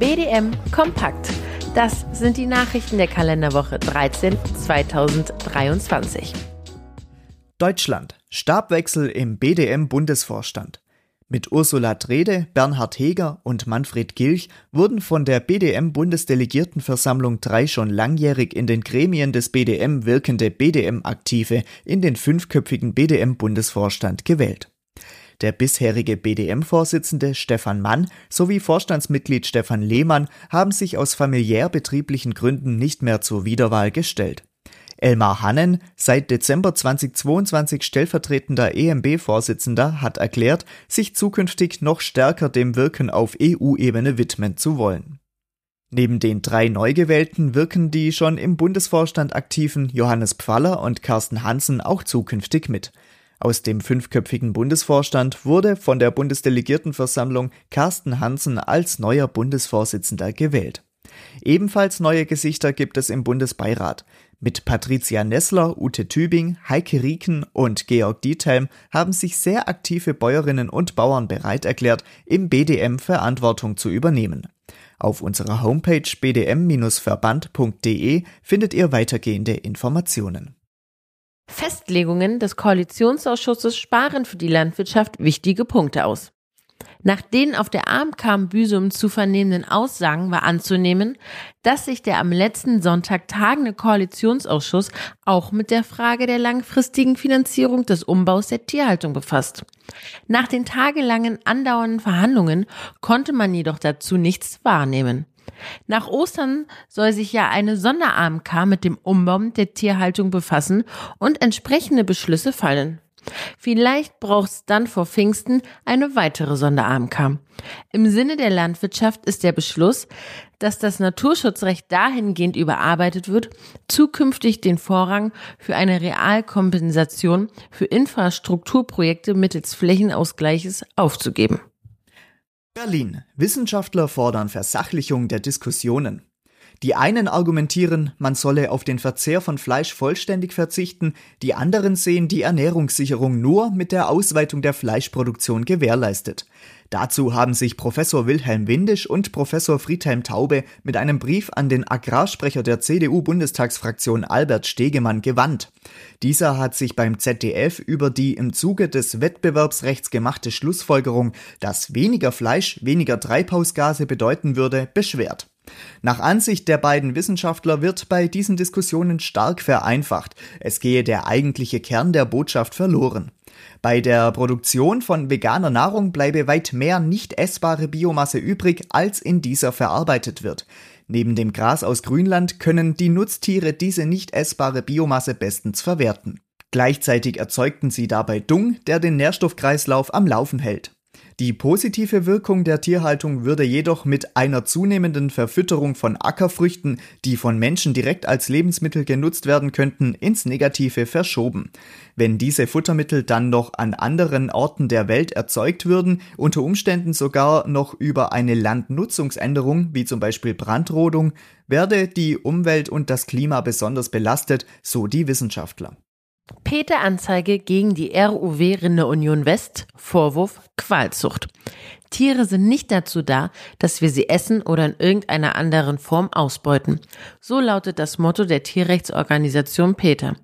BDM Kompakt. Das sind die Nachrichten der Kalenderwoche 13 2023. Deutschland. Stabwechsel im BDM-Bundesvorstand. Mit Ursula Trede, Bernhard Heger und Manfred Gilch wurden von der BDM-Bundesdelegiertenversammlung drei schon langjährig in den Gremien des BDM wirkende BDM-Aktive in den fünfköpfigen BDM-Bundesvorstand gewählt. Der bisherige BDM-Vorsitzende Stefan Mann sowie Vorstandsmitglied Stefan Lehmann haben sich aus familiär-betrieblichen Gründen nicht mehr zur Wiederwahl gestellt. Elmar Hannen, seit Dezember 2022 stellvertretender EMB-Vorsitzender, hat erklärt, sich zukünftig noch stärker dem Wirken auf EU-Ebene widmen zu wollen. Neben den drei Neugewählten wirken die schon im Bundesvorstand aktiven Johannes Pfaller und Carsten Hansen auch zukünftig mit. Aus dem fünfköpfigen Bundesvorstand wurde von der Bundesdelegiertenversammlung Carsten Hansen als neuer Bundesvorsitzender gewählt. Ebenfalls neue Gesichter gibt es im Bundesbeirat. Mit Patricia Nessler, Ute Tübing, Heike Rieken und Georg Diethelm haben sich sehr aktive Bäuerinnen und Bauern bereit erklärt, im BDM Verantwortung zu übernehmen. Auf unserer Homepage bdm-verband.de findet ihr weitergehende Informationen. Festlegungen des Koalitionsausschusses sparen für die Landwirtschaft wichtige Punkte aus. Nach den auf der AMK Büsum zu vernehmenden Aussagen war anzunehmen, dass sich der am letzten Sonntag tagende Koalitionsausschuss auch mit der Frage der langfristigen Finanzierung des Umbaus der Tierhaltung befasst. Nach den tagelangen andauernden Verhandlungen konnte man jedoch dazu nichts wahrnehmen. Nach Ostern soll sich ja eine Sonder-AMK mit dem Umbau der Tierhaltung befassen und entsprechende Beschlüsse fallen. Vielleicht braucht es dann vor Pfingsten eine weitere Sonder-AMK. Im Sinne der Landwirtschaft ist der Beschluss, dass das Naturschutzrecht dahingehend überarbeitet wird, zukünftig den Vorrang für eine Realkompensation für Infrastrukturprojekte mittels Flächenausgleiches aufzugeben. Berlin. Wissenschaftler fordern Versachlichung der Diskussionen. Die einen argumentieren, man solle auf den Verzehr von Fleisch vollständig verzichten, die anderen sehen die Ernährungssicherung nur mit der Ausweitung der Fleischproduktion gewährleistet. Dazu haben sich Professor Wilhelm Windisch und Professor Friedhelm Taube mit einem Brief an den Agrarsprecher der CDU-Bundestagsfraktion Albert Stegemann gewandt. Dieser hat sich beim ZDF über die im Zuge des Wettbewerbsrechts gemachte Schlussfolgerung, dass weniger Fleisch weniger Treibhausgase bedeuten würde, beschwert. Nach Ansicht der beiden Wissenschaftler wird bei diesen Diskussionen stark vereinfacht. Es gehe der eigentliche Kern der Botschaft verloren. Bei der Produktion von veganer Nahrung bleibe weit mehr nicht essbare Biomasse übrig, als in dieser verarbeitet wird. Neben dem Gras aus Grünland können die Nutztiere diese nicht essbare Biomasse bestens verwerten. Gleichzeitig erzeugten sie dabei Dung, der den Nährstoffkreislauf am Laufen hält. Die positive Wirkung der Tierhaltung würde jedoch mit einer zunehmenden Verfütterung von Ackerfrüchten, die von Menschen direkt als Lebensmittel genutzt werden könnten, ins Negative verschoben. Wenn diese Futtermittel dann noch an anderen Orten der Welt erzeugt würden, unter Umständen sogar noch über eine Landnutzungsänderung, wie zum Beispiel Brandrodung, werde die Umwelt und das Klima besonders belastet, so die Wissenschaftler. Peter Anzeige gegen die RUW Rinde Union West. Vorwurf Qualzucht. Tiere sind nicht dazu da, dass wir sie essen oder in irgendeiner anderen Form ausbeuten. So lautet das Motto der Tierrechtsorganisation Peter.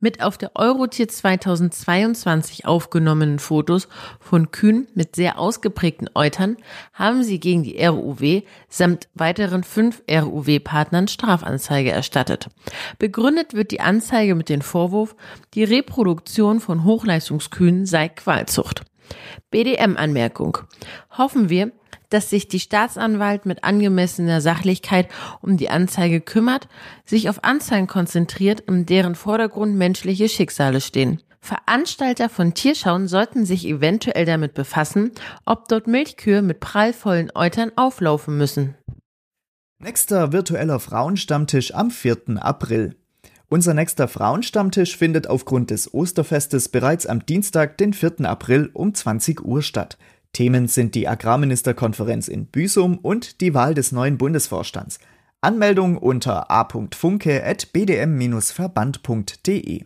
Mit auf der Eurotier 2022 aufgenommenen Fotos von Kühen mit sehr ausgeprägten Eutern haben sie gegen die RUW samt weiteren fünf RUW-Partnern Strafanzeige erstattet. Begründet wird die Anzeige mit dem Vorwurf, die Reproduktion von Hochleistungskühen sei Qualzucht. BDM-Anmerkung. Hoffen wir, dass sich die Staatsanwalt mit angemessener Sachlichkeit um die Anzeige kümmert, sich auf Anzeigen konzentriert, in deren Vordergrund menschliche Schicksale stehen. Veranstalter von Tierschauen sollten sich eventuell damit befassen, ob dort Milchkühe mit prallvollen Eutern auflaufen müssen. Nächster virtueller Frauenstammtisch am 4. April. Unser nächster Frauenstammtisch findet aufgrund des Osterfestes bereits am Dienstag, den 4. April um 20 Uhr statt. Themen sind die Agrarministerkonferenz in Büsum und die Wahl des neuen Bundesvorstands. Anmeldung unter a.funke.bdm-verband.de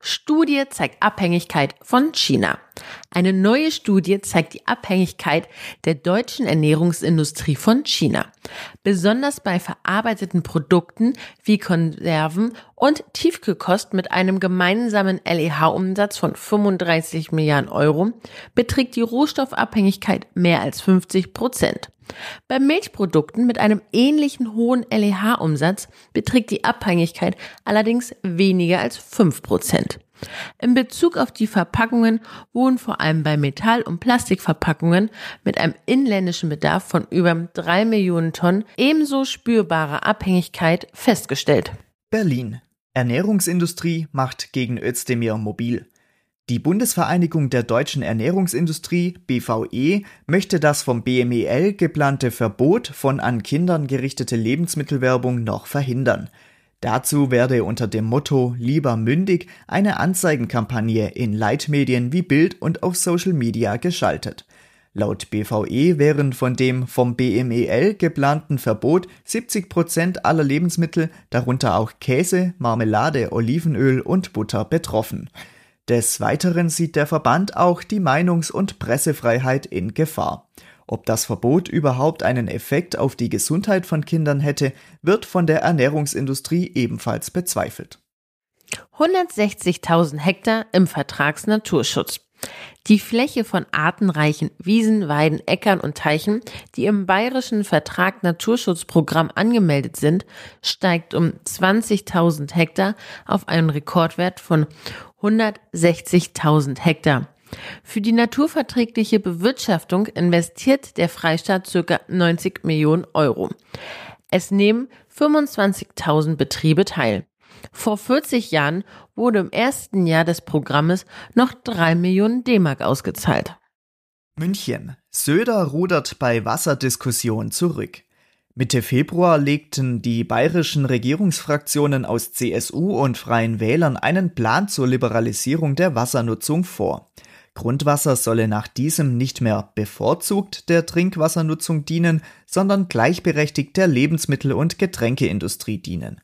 Studie zeigt Abhängigkeit von China. Eine neue Studie zeigt die Abhängigkeit der deutschen Ernährungsindustrie von China. Besonders bei verarbeiteten Produkten wie Konserven und Tiefkühlkost mit einem gemeinsamen LEH-Umsatz von 35 Milliarden Euro beträgt die Rohstoffabhängigkeit mehr als 50 Prozent. Bei Milchprodukten mit einem ähnlichen hohen LEH-Umsatz beträgt die Abhängigkeit allerdings weniger als 5 Prozent. In Bezug auf die Verpackungen wurden vor allem bei Metall- und Plastikverpackungen mit einem inländischen Bedarf von über drei Millionen Tonnen ebenso spürbare Abhängigkeit festgestellt. Berlin. Ernährungsindustrie macht gegen Özdemir mobil. Die Bundesvereinigung der deutschen Ernährungsindustrie BVE möchte das vom BMEL geplante Verbot von an Kindern gerichtete Lebensmittelwerbung noch verhindern. Dazu werde unter dem Motto Lieber mündig eine Anzeigenkampagne in Leitmedien wie Bild und auf Social Media geschaltet. Laut BVE wären von dem vom BMEL geplanten Verbot 70 Prozent aller Lebensmittel, darunter auch Käse, Marmelade, Olivenöl und Butter betroffen. Des Weiteren sieht der Verband auch die Meinungs- und Pressefreiheit in Gefahr. Ob das Verbot überhaupt einen Effekt auf die Gesundheit von Kindern hätte, wird von der Ernährungsindustrie ebenfalls bezweifelt. 160.000 Hektar im Vertragsnaturschutz. Die Fläche von artenreichen Wiesen, Weiden, Äckern und Teichen, die im bayerischen Vertrag Naturschutzprogramm angemeldet sind, steigt um 20.000 Hektar auf einen Rekordwert von 160.000 Hektar. Für die naturverträgliche Bewirtschaftung investiert der Freistaat ca. 90 Millionen Euro. Es nehmen 25.000 Betriebe teil. Vor 40 Jahren wurde im ersten Jahr des Programmes noch 3 Millionen D-Mark ausgezahlt. München. Söder rudert bei Wasserdiskussion zurück. Mitte Februar legten die bayerischen Regierungsfraktionen aus CSU und Freien Wählern einen Plan zur Liberalisierung der Wassernutzung vor. Grundwasser solle nach diesem nicht mehr bevorzugt der Trinkwassernutzung dienen, sondern gleichberechtigt der Lebensmittel- und Getränkeindustrie dienen.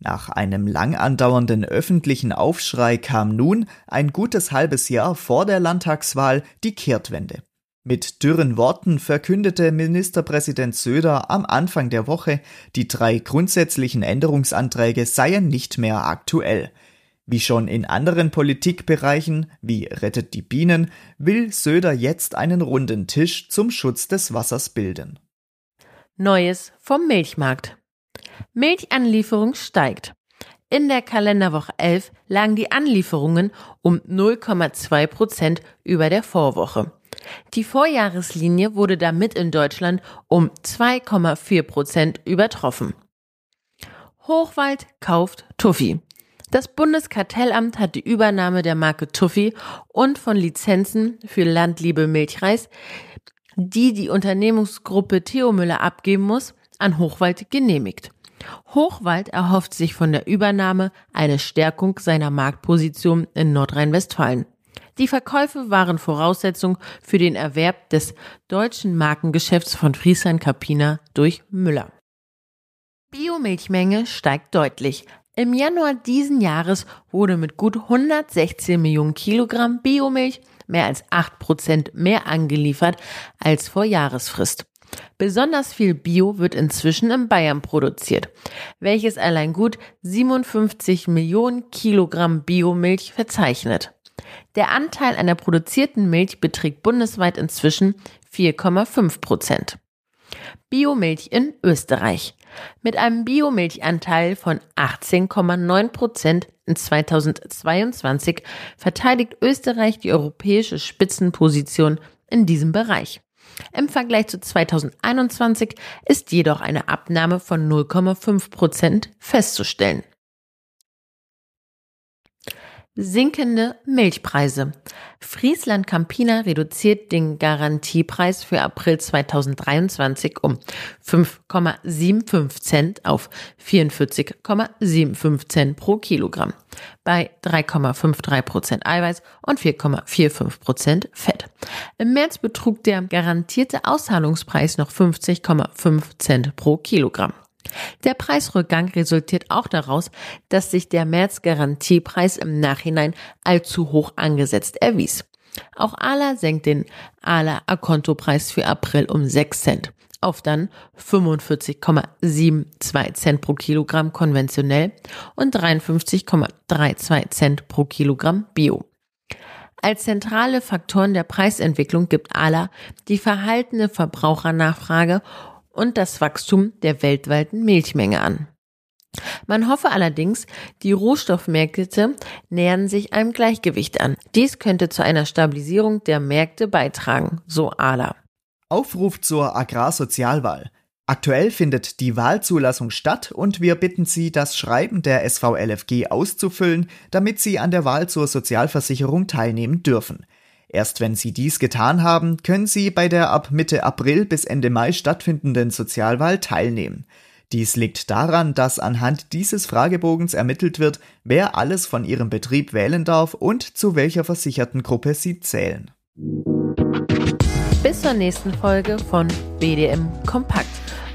Nach einem lang andauernden öffentlichen Aufschrei kam nun, ein gutes halbes Jahr vor der Landtagswahl, die Kehrtwende. Mit dürren Worten verkündete Ministerpräsident Söder am Anfang der Woche, die drei grundsätzlichen Änderungsanträge seien nicht mehr aktuell. Wie schon in anderen Politikbereichen, wie Rettet die Bienen, will Söder jetzt einen runden Tisch zum Schutz des Wassers bilden. Neues vom Milchmarkt. Milchanlieferung steigt. In der Kalenderwoche 11 lagen die Anlieferungen um 0,2 Prozent über der Vorwoche. Die Vorjahreslinie wurde damit in Deutschland um 2,4 Prozent übertroffen. Hochwald kauft Tuffy. Das Bundeskartellamt hat die Übernahme der Marke Tuffy und von Lizenzen für Landliebe Milchreis, die die Unternehmensgruppe Theo Müller abgeben muss, an Hochwald genehmigt. Hochwald erhofft sich von der Übernahme eine Stärkung seiner Marktposition in Nordrhein-Westfalen. Die Verkäufe waren Voraussetzung für den Erwerb des deutschen Markengeschäfts von Friesland Campina durch Müller. Biomilchmenge steigt deutlich. Im Januar diesen Jahres wurde mit gut 116 Millionen Kilogramm Biomilch mehr als 8 Prozent mehr angeliefert als vor Jahresfrist. Besonders viel Bio wird inzwischen in Bayern produziert, welches allein gut 57 Millionen Kilogramm Biomilch verzeichnet. Der Anteil einer produzierten Milch beträgt bundesweit inzwischen 4,5 Prozent. Biomilch in Österreich. Mit einem Biomilchanteil von 18,9 Prozent in 2022 verteidigt Österreich die europäische Spitzenposition in diesem Bereich. Im Vergleich zu 2021 ist jedoch eine Abnahme von 0,5 Prozent festzustellen. Sinkende Milchpreise. Friesland Campina reduziert den Garantiepreis für April 2023 um 5,75 Cent auf 44,75 Cent pro Kilogramm bei 3,53 Prozent Eiweiß und 4,45 Prozent Fett. Im März betrug der garantierte Auszahlungspreis noch 50,5 Cent pro Kilogramm. Der Preisrückgang resultiert auch daraus, dass sich der März-Garantiepreis im Nachhinein allzu hoch angesetzt erwies. Auch ALA senkt den ALA Akontopreis für April um 6 Cent auf dann 45,72 Cent pro Kilogramm konventionell und 53,32 Cent pro Kilogramm Bio. Als zentrale Faktoren der Preisentwicklung gibt ALA die verhaltene Verbrauchernachfrage und das Wachstum der weltweiten Milchmenge an. Man hoffe allerdings, die Rohstoffmärkte nähern sich einem Gleichgewicht an. Dies könnte zu einer Stabilisierung der Märkte beitragen, so ALA. Aufruf zur Agrarsozialwahl. Aktuell findet die Wahlzulassung statt und wir bitten Sie, das Schreiben der SVLFG auszufüllen, damit Sie an der Wahl zur Sozialversicherung teilnehmen dürfen. Erst wenn Sie dies getan haben, können Sie bei der ab Mitte April bis Ende Mai stattfindenden Sozialwahl teilnehmen. Dies liegt daran, dass anhand dieses Fragebogens ermittelt wird, wer alles von Ihrem Betrieb wählen darf und zu welcher versicherten Gruppe Sie zählen. Bis zur nächsten Folge von BDM Kompakt,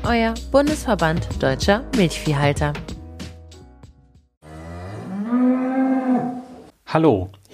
euer Bundesverband Deutscher Milchviehhalter. Hallo,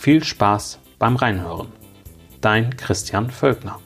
Viel Spaß beim Reinhören. Dein Christian Völkner.